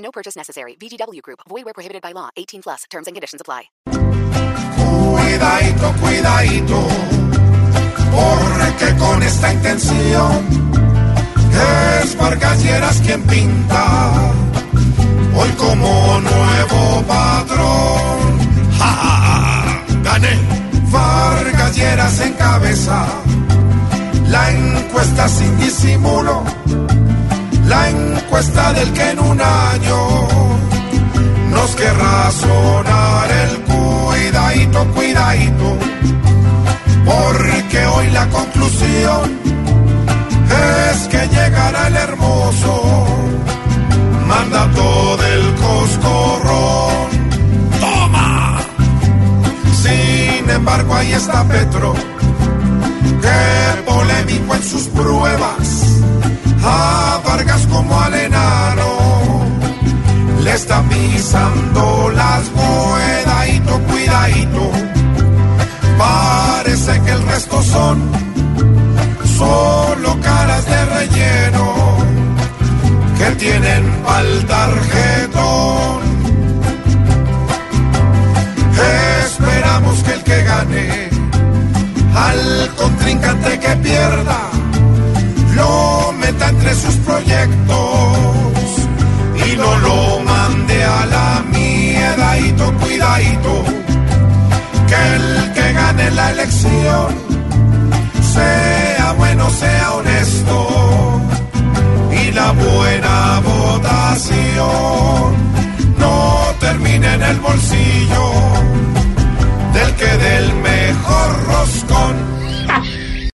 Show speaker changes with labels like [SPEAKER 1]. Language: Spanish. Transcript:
[SPEAKER 1] No purchase necessary. VGW Group. Void where prohibited by law. 18 plus. Terms and conditions apply.
[SPEAKER 2] Cuidadito, cuidadito, porque con esta intención es Vargas Lleras quien pinta hoy como nuevo patrón. ¡Ja, ja, ja! ¡Gané! Vargas Lleras encabeza la encuesta sin disimulo, la encuesta del que en un año nos querrá sonar el cuidadito, cuidadito, porque hoy la conclusión es que llegará el hermoso mandato del coscorrón. ¡Toma! Sin embargo, ahí está Petro, que polémico en sus pruebas, a está pisando las cuidadito, cuidadito. Parece que el resto son solo caras de relleno que tienen pa'l tarjetón. Esperamos que el que gane al contrincante que pierda lo meta entre sus proyectos la elección. Sea bueno, sea honesto